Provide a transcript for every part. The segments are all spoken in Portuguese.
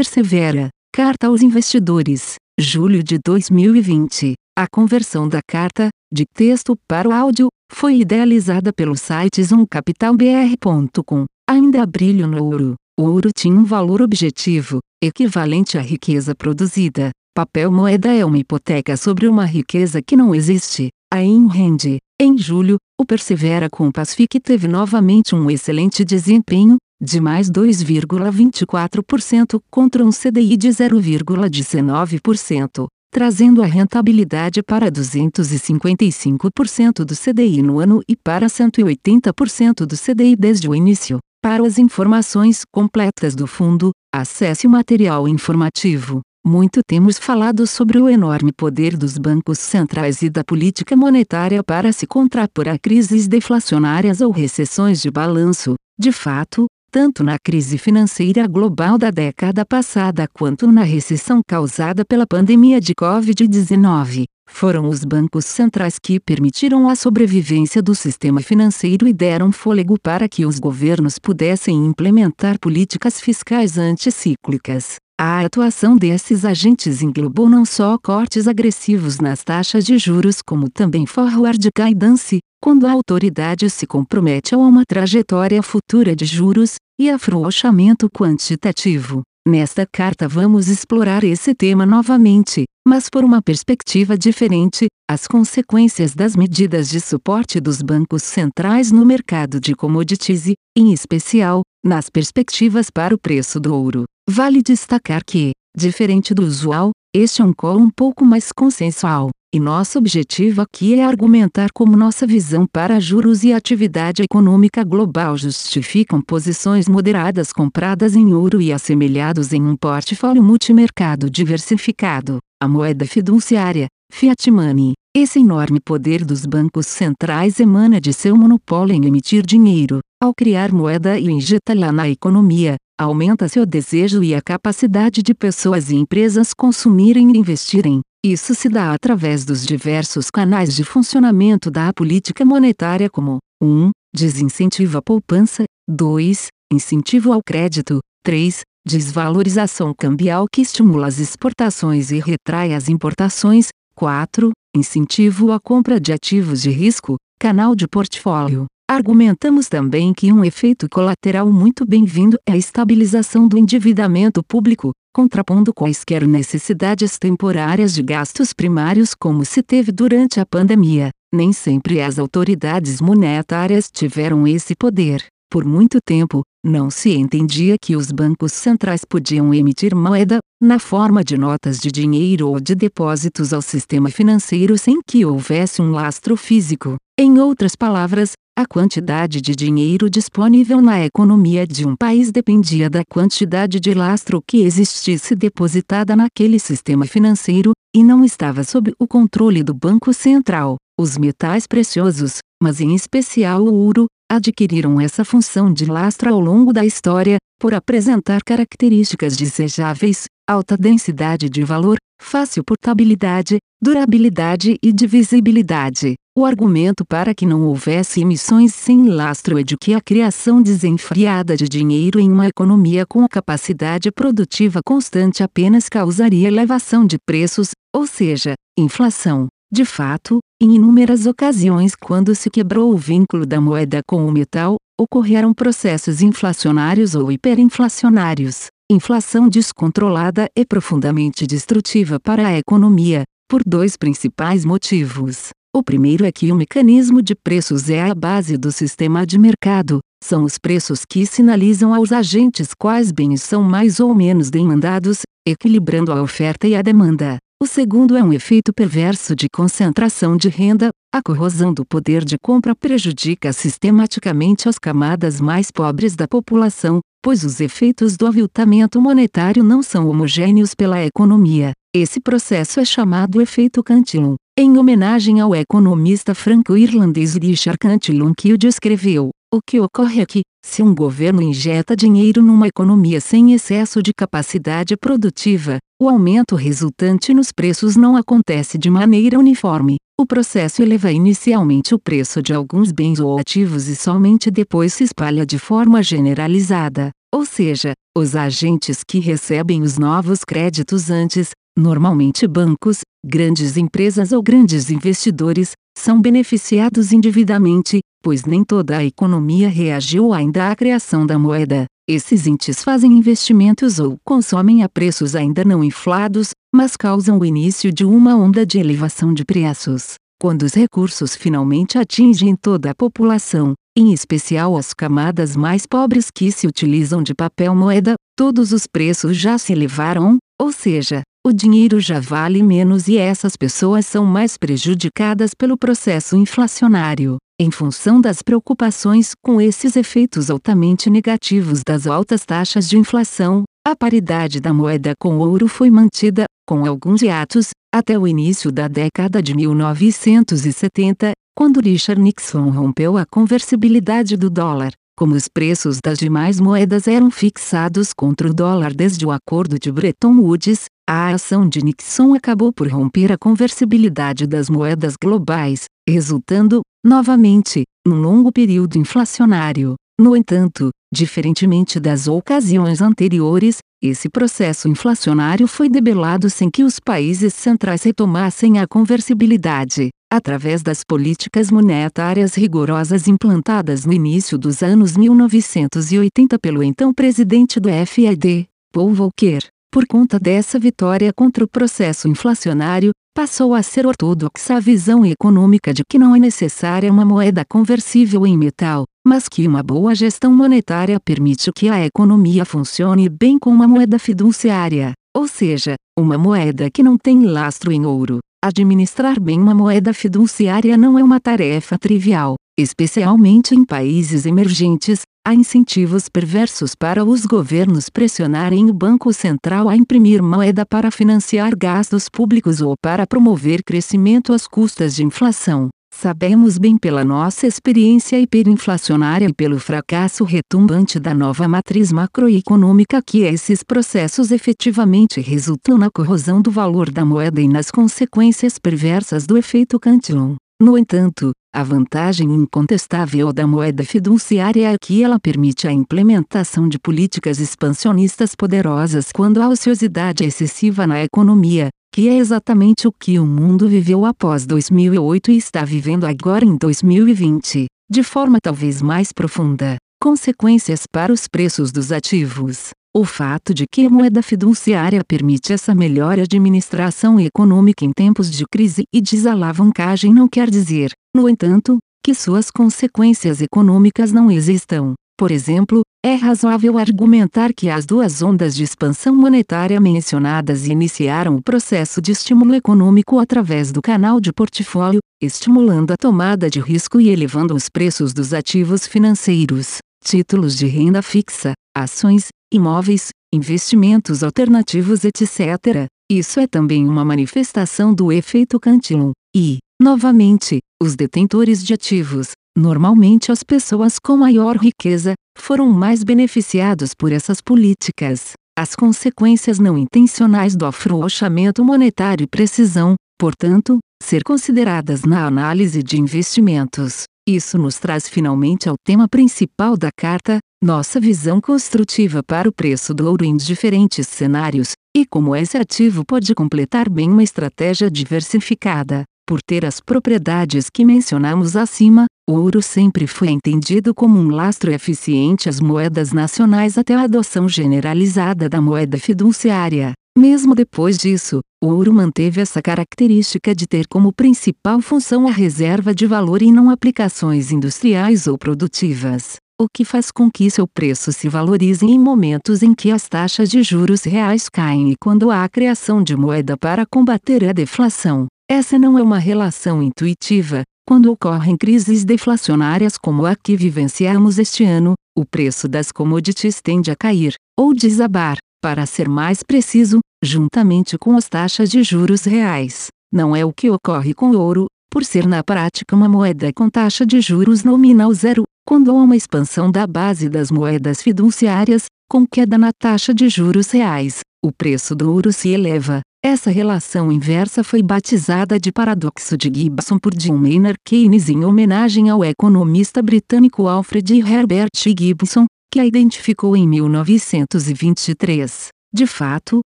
Persevera. Carta aos investidores. Julho de 2020. A conversão da carta, de texto para o áudio, foi idealizada pelo site zoomcapitalbr.com. Ainda há brilho no ouro. O ouro tinha um valor objetivo, equivalente à riqueza produzida. Papel moeda é uma hipoteca sobre uma riqueza que não existe. A rende. Em julho, o Persevera com Pacific teve novamente um excelente desempenho, de mais 2,24% contra um CDI de 0,19%, trazendo a rentabilidade para 255% do CDI no ano e para 180% do CDI desde o início. Para as informações completas do fundo, acesse o material informativo. Muito temos falado sobre o enorme poder dos bancos centrais e da política monetária para se contrapor a crises deflacionárias ou recessões de balanço. De fato, tanto na crise financeira global da década passada quanto na recessão causada pela pandemia de Covid-19, foram os bancos centrais que permitiram a sobrevivência do sistema financeiro e deram fôlego para que os governos pudessem implementar políticas fiscais anticíclicas. A atuação desses agentes englobou não só cortes agressivos nas taxas de juros como também forward guidance, quando a autoridade se compromete a uma trajetória futura de juros, e afrouxamento quantitativo. Nesta carta vamos explorar esse tema novamente, mas por uma perspectiva diferente, as consequências das medidas de suporte dos bancos centrais no mercado de commodities e, em especial, nas perspectivas para o preço do ouro. Vale destacar que, diferente do usual, este é um call um pouco mais consensual, e nosso objetivo aqui é argumentar como nossa visão para juros e atividade econômica global justificam posições moderadas compradas em ouro e assemelhados em um portfólio multimercado diversificado. A moeda fiduciária, fiat money, esse enorme poder dos bancos centrais emana de seu monopólio em emitir dinheiro. Ao criar moeda e injetá-la na economia, aumenta-se o desejo e a capacidade de pessoas e empresas consumirem e investirem. Isso se dá através dos diversos canais de funcionamento da política monetária como 1. Desincentivo à poupança, 2. Incentivo ao crédito, 3. Desvalorização cambial que estimula as exportações e retrai as importações, 4. Incentivo à compra de ativos de risco, canal de portfólio. Argumentamos também que um efeito colateral muito bem-vindo é a estabilização do endividamento público, contrapondo quaisquer necessidades temporárias de gastos primários como se teve durante a pandemia. Nem sempre as autoridades monetárias tiveram esse poder. Por muito tempo, não se entendia que os bancos centrais podiam emitir moeda, na forma de notas de dinheiro ou de depósitos ao sistema financeiro sem que houvesse um lastro físico. Em outras palavras, a quantidade de dinheiro disponível na economia de um país dependia da quantidade de lastro que existisse depositada naquele sistema financeiro, e não estava sob o controle do Banco Central. Os metais preciosos, mas em especial o ouro, adquiriram essa função de lastro ao longo da história, por apresentar características desejáveis, alta densidade de valor, fácil portabilidade, durabilidade e divisibilidade. O argumento para que não houvesse emissões sem lastro é de que a criação desenfreada de dinheiro em uma economia com capacidade produtiva constante apenas causaria elevação de preços, ou seja, inflação. De fato, em inúmeras ocasiões, quando se quebrou o vínculo da moeda com o metal, ocorreram processos inflacionários ou hiperinflacionários. Inflação descontrolada é profundamente destrutiva para a economia, por dois principais motivos. O primeiro é que o mecanismo de preços é a base do sistema de mercado, são os preços que sinalizam aos agentes quais bens são mais ou menos demandados, equilibrando a oferta e a demanda. O segundo é um efeito perverso de concentração de renda, a corrosão do poder de compra prejudica sistematicamente as camadas mais pobres da população, pois os efeitos do aviltamento monetário não são homogêneos pela economia. Esse processo é chamado efeito Cantillon em homenagem ao economista franco-irlandês Richard Cantillon que o descreveu. O que ocorre é que, se um governo injeta dinheiro numa economia sem excesso de capacidade produtiva, o aumento resultante nos preços não acontece de maneira uniforme. O processo eleva inicialmente o preço de alguns bens ou ativos e somente depois se espalha de forma generalizada. ou seja, os agentes que recebem os novos créditos antes, normalmente bancos, grandes empresas ou grandes investidores, são beneficiados indevidamente, pois nem toda a economia reagiu ainda à criação da moeda. Esses entes fazem investimentos ou consomem a preços ainda não inflados, mas causam o início de uma onda de elevação de preços. Quando os recursos finalmente atingem toda a população, em especial as camadas mais pobres que se utilizam de papel moeda, todos os preços já se elevaram, ou seja, o dinheiro já vale menos e essas pessoas são mais prejudicadas pelo processo inflacionário. Em função das preocupações com esses efeitos altamente negativos das altas taxas de inflação, a paridade da moeda com o ouro foi mantida, com alguns hiatos, até o início da década de 1970, quando Richard Nixon rompeu a conversibilidade do dólar. Como os preços das demais moedas eram fixados contra o dólar desde o acordo de Bretton Woods, a ação de Nixon acabou por romper a conversibilidade das moedas globais, resultando, novamente, num longo período inflacionário. No entanto, diferentemente das ocasiões anteriores, esse processo inflacionário foi debelado sem que os países centrais retomassem a conversibilidade, através das políticas monetárias rigorosas implantadas no início dos anos 1980 pelo então presidente do FED, Paul Volcker. Por conta dessa vitória contra o processo inflacionário, passou a ser ortodoxa a visão econômica de que não é necessária uma moeda conversível em metal, mas que uma boa gestão monetária permite que a economia funcione bem com uma moeda fiduciária, ou seja, uma moeda que não tem lastro em ouro. Administrar bem uma moeda fiduciária não é uma tarefa trivial, especialmente em países emergentes, há incentivos perversos para os governos pressionarem o Banco Central a imprimir moeda para financiar gastos públicos ou para promover crescimento às custas de inflação. Sabemos bem pela nossa experiência hiperinflacionária e pelo fracasso retumbante da nova matriz macroeconômica que esses processos efetivamente resultam na corrosão do valor da moeda e nas consequências perversas do efeito Cantillon. No entanto, a vantagem incontestável da moeda fiduciária é que ela permite a implementação de políticas expansionistas poderosas quando há ociosidade excessiva na economia, que é exatamente o que o mundo viveu após 2008 e está vivendo agora em 2020, de forma talvez mais profunda. Consequências para os preços dos ativos. O fato de que a moeda fiduciária permite essa melhor administração econômica em tempos de crise e desalavancagem não quer dizer, no entanto, que suas consequências econômicas não existam. Por exemplo, é razoável argumentar que as duas ondas de expansão monetária mencionadas iniciaram o processo de estímulo econômico através do canal de portfólio, estimulando a tomada de risco e elevando os preços dos ativos financeiros, títulos de renda fixa, ações, imóveis, investimentos alternativos etc. Isso é também uma manifestação do efeito Cantillon. E, novamente, os detentores de ativos, normalmente as pessoas com maior riqueza, foram mais beneficiados por essas políticas. As consequências não intencionais do afrouxamento monetário precisão, portanto, ser consideradas na análise de investimentos. Isso nos traz finalmente ao tema principal da carta, nossa visão construtiva para o preço do ouro em diferentes cenários, e como esse ativo pode completar bem uma estratégia diversificada. Por ter as propriedades que mencionamos acima, o ouro sempre foi entendido como um lastro eficiente às moedas nacionais até a adoção generalizada da moeda fiduciária. Mesmo depois disso, o ouro manteve essa característica de ter como principal função a reserva de valor e não aplicações industriais ou produtivas, o que faz com que seu preço se valorize em momentos em que as taxas de juros reais caem e quando há a criação de moeda para combater a deflação. Essa não é uma relação intuitiva. Quando ocorrem crises deflacionárias como a que vivenciamos este ano, o preço das commodities tende a cair, ou desabar, para ser mais preciso, juntamente com as taxas de juros reais. Não é o que ocorre com o ouro, por ser na prática uma moeda com taxa de juros nominal zero, quando há uma expansão da base das moedas fiduciárias, com queda na taxa de juros reais, o preço do ouro se eleva. Essa relação inversa foi batizada de paradoxo de Gibson por John Maynard Keynes em homenagem ao economista britânico Alfred Herbert Gibson, que a identificou em 1923. De fato,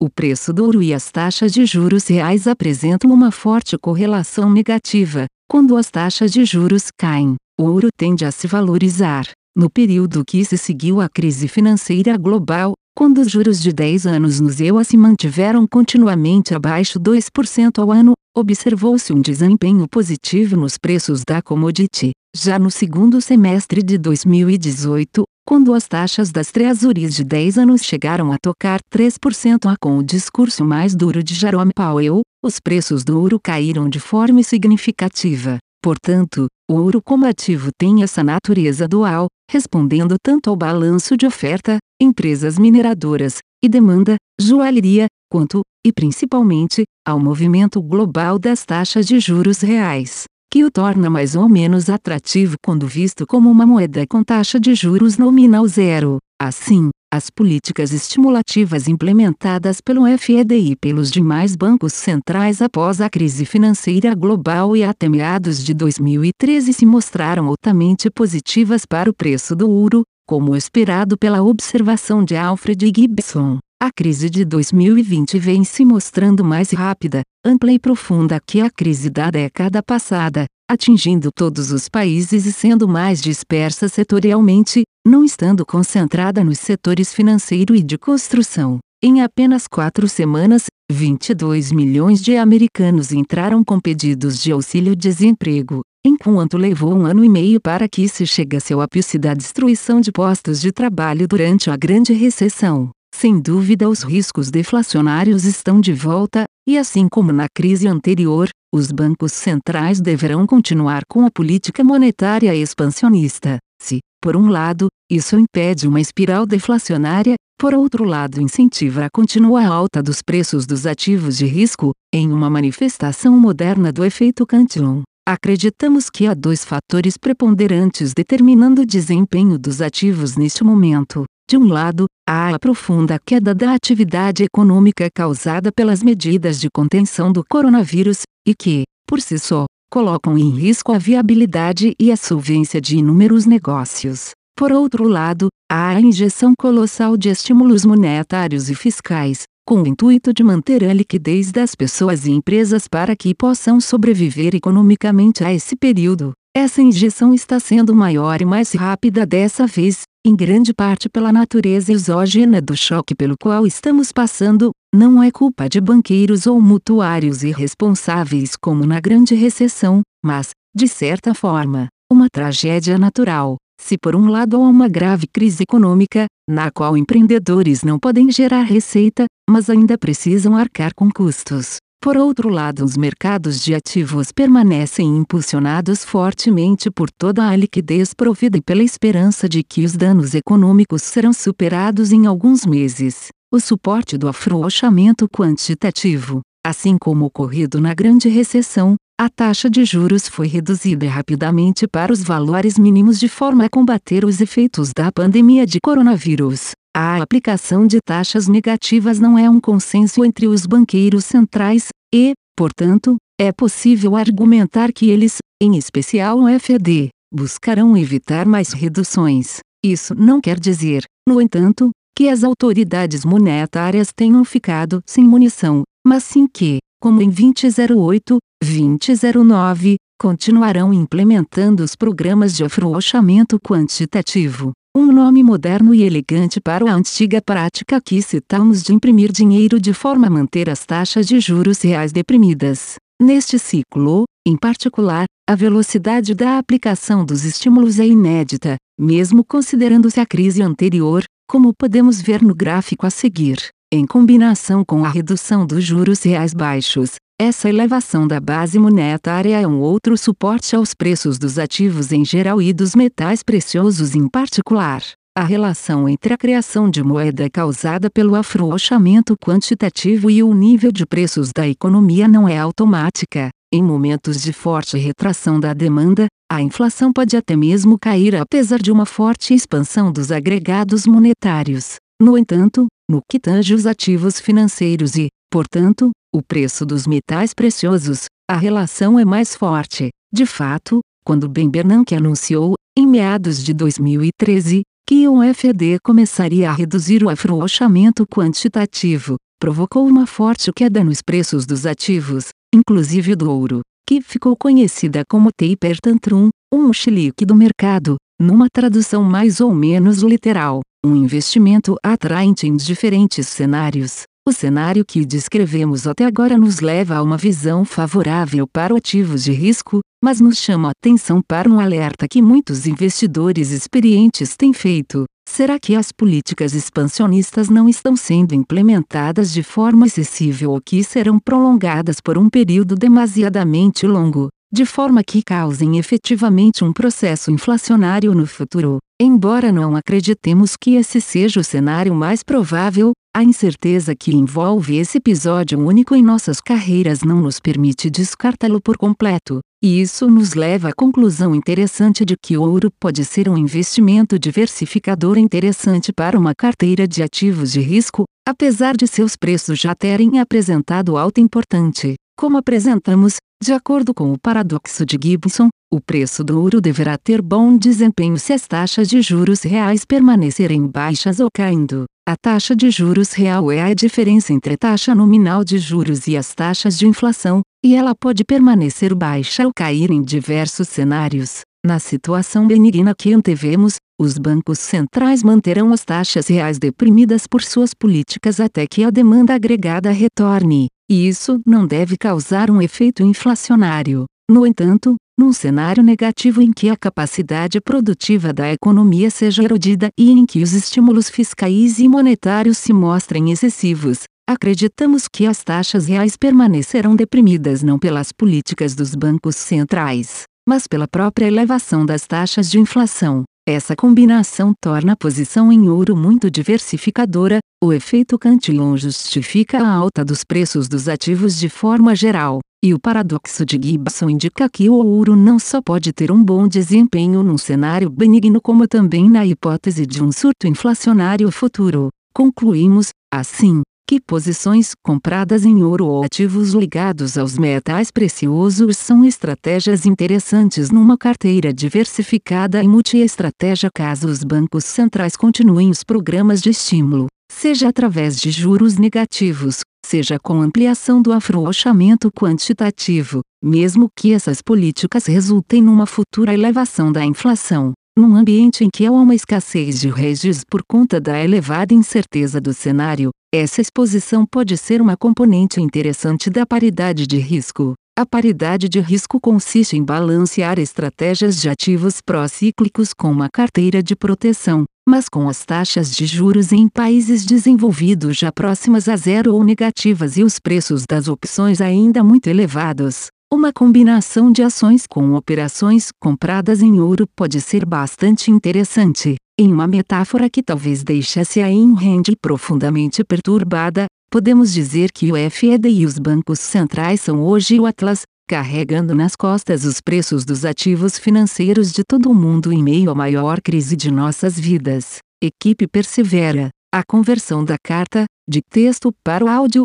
o preço do ouro e as taxas de juros reais apresentam uma forte correlação negativa. Quando as taxas de juros caem, o ouro tende a se valorizar. No período que se seguiu à crise financeira global, quando os juros de 10 anos nos EUA se mantiveram continuamente abaixo 2% ao ano, observou-se um desempenho positivo nos preços da commodity. Já no segundo semestre de 2018, quando as taxas das treasuries de 10 anos chegaram a tocar 3% a com o discurso mais duro de Jerome Powell, os preços do ouro caíram de forma significativa. Portanto, o ouro como ativo tem essa natureza dual, respondendo tanto ao balanço de oferta, empresas mineradoras, e demanda, joalheria, quanto, e principalmente, ao movimento global das taxas de juros reais que o torna mais ou menos atrativo quando visto como uma moeda com taxa de juros nominal zero. Assim, as políticas estimulativas implementadas pelo FED e pelos demais bancos centrais após a crise financeira global e até meados de 2013 se mostraram altamente positivas para o preço do ouro, como esperado pela observação de Alfred Gibson. A crise de 2020 vem se mostrando mais rápida, ampla e profunda que a crise da década passada, atingindo todos os países e sendo mais dispersa setorialmente, não estando concentrada nos setores financeiro e de construção. Em apenas quatro semanas, 22 milhões de americanos entraram com pedidos de auxílio-desemprego, enquanto levou um ano e meio para que se chegasse ao ápice da destruição de postos de trabalho durante a Grande Recessão. Sem dúvida, os riscos deflacionários estão de volta, e assim como na crise anterior, os bancos centrais deverão continuar com a política monetária expansionista. Se, por um lado, isso impede uma espiral deflacionária, por outro lado, incentiva a contínua alta dos preços dos ativos de risco, em uma manifestação moderna do efeito Cantillon. Acreditamos que há dois fatores preponderantes determinando o desempenho dos ativos neste momento. De um lado, a profunda queda da atividade econômica causada pelas medidas de contenção do coronavírus, e que, por si só, colocam em risco a viabilidade e a solvência de inúmeros negócios. Por outro lado, há a injeção colossal de estímulos monetários e fiscais, com o intuito de manter a liquidez das pessoas e empresas para que possam sobreviver economicamente a esse período. Essa injeção está sendo maior e mais rápida dessa vez, em grande parte pela natureza exógena do choque pelo qual estamos passando, não é culpa de banqueiros ou mutuários irresponsáveis como na grande recessão, mas, de certa forma, uma tragédia natural. Se por um lado há uma grave crise econômica, na qual empreendedores não podem gerar receita, mas ainda precisam arcar com custos, por outro lado, os mercados de ativos permanecem impulsionados fortemente por toda a liquidez provida e pela esperança de que os danos econômicos serão superados em alguns meses. O suporte do afrouxamento quantitativo, assim como ocorrido na Grande Recessão, a taxa de juros foi reduzida rapidamente para os valores mínimos de forma a combater os efeitos da pandemia de coronavírus. A aplicação de taxas negativas não é um consenso entre os banqueiros centrais, e, portanto, é possível argumentar que eles, em especial o FED, buscarão evitar mais reduções. Isso não quer dizer, no entanto, que as autoridades monetárias tenham ficado sem munição, mas sim que, como em 2008, 2009, continuarão implementando os programas de afrouxamento quantitativo um nome moderno e elegante para a antiga prática que citamos de imprimir dinheiro de forma a manter as taxas de juros reais deprimidas. Neste ciclo, em particular, a velocidade da aplicação dos estímulos é inédita, mesmo considerando-se a crise anterior, como podemos ver no gráfico a seguir. Em combinação com a redução dos juros reais baixos, essa elevação da base monetária é um outro suporte aos preços dos ativos em geral e dos metais preciosos em particular. A relação entre a criação de moeda causada pelo afrouxamento quantitativo e o nível de preços da economia não é automática. Em momentos de forte retração da demanda, a inflação pode até mesmo cair apesar de uma forte expansão dos agregados monetários. No entanto, no que tange os ativos financeiros e, portanto, o preço dos metais preciosos, a relação é mais forte. De fato, quando Ben Bernanke anunciou, em meados de 2013, que o FED começaria a reduzir o afrouxamento quantitativo, provocou uma forte queda nos preços dos ativos, inclusive do ouro, que ficou conhecida como taper tantrum, um chilique do mercado, numa tradução mais ou menos literal, um investimento atraente em diferentes cenários. O cenário que descrevemos até agora nos leva a uma visão favorável para ativos de risco, mas nos chama a atenção para um alerta que muitos investidores experientes têm feito. Será que as políticas expansionistas não estão sendo implementadas de forma excessiva ou que serão prolongadas por um período demasiadamente longo, de forma que causem efetivamente um processo inflacionário no futuro? Embora não acreditemos que esse seja o cenário mais provável, a incerteza que envolve esse episódio único em nossas carreiras não nos permite descartá-lo por completo, e isso nos leva à conclusão interessante de que o ouro pode ser um investimento diversificador interessante para uma carteira de ativos de risco, apesar de seus preços já terem apresentado alta importante. Como apresentamos, de acordo com o paradoxo de Gibson, o preço do ouro deverá ter bom desempenho se as taxas de juros reais permanecerem baixas ou caindo. A taxa de juros real é a diferença entre a taxa nominal de juros e as taxas de inflação, e ela pode permanecer baixa ou cair em diversos cenários. Na situação benigna que antevemos, os bancos centrais manterão as taxas reais deprimidas por suas políticas até que a demanda agregada retorne, e isso não deve causar um efeito inflacionário. No entanto, num cenário negativo em que a capacidade produtiva da economia seja erodida e em que os estímulos fiscais e monetários se mostrem excessivos, acreditamos que as taxas reais permanecerão deprimidas não pelas políticas dos bancos centrais, mas pela própria elevação das taxas de inflação. Essa combinação torna a posição em ouro muito diversificadora, o efeito Cantillon justifica a alta dos preços dos ativos de forma geral. E o paradoxo de Gibson indica que o ouro não só pode ter um bom desempenho num cenário benigno como também na hipótese de um surto inflacionário futuro. Concluímos, assim, que posições compradas em ouro ou ativos ligados aos metais preciosos são estratégias interessantes numa carteira diversificada e multi-estratégia caso os bancos centrais continuem os programas de estímulo, seja através de juros negativos, seja com ampliação do afrouxamento quantitativo, mesmo que essas políticas resultem numa futura elevação da inflação. Num ambiente em que há uma escassez de redes por conta da elevada incerteza do cenário, essa exposição pode ser uma componente interessante da paridade de risco. A paridade de risco consiste em balancear estratégias de ativos pró-cíclicos com uma carteira de proteção, mas com as taxas de juros em países desenvolvidos já próximas a zero ou negativas e os preços das opções ainda muito elevados. Uma combinação de ações com operações compradas em ouro pode ser bastante interessante. Em uma metáfora que talvez deixasse a Ayn profundamente perturbada, podemos dizer que o FED e os bancos centrais são hoje o Atlas, carregando nas costas os preços dos ativos financeiros de todo o mundo em meio à maior crise de nossas vidas. Equipe persevera. A conversão da carta, de texto para o áudio,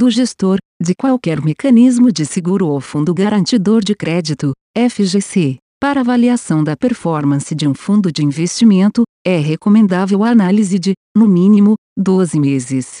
do gestor, de qualquer mecanismo de seguro ou fundo garantidor de crédito, FGC. Para avaliação da performance de um fundo de investimento, é recomendável a análise de, no mínimo, 12 meses.